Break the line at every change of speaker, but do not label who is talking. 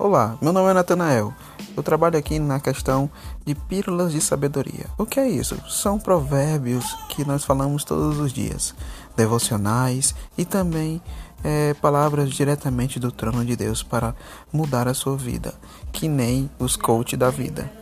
Olá, meu nome é Natanael. Eu trabalho aqui na questão de pílulas de sabedoria. O que é isso? São provérbios que nós falamos todos os dias, devocionais e também é, palavras diretamente do trono de Deus para mudar a sua vida, que nem os coach da vida.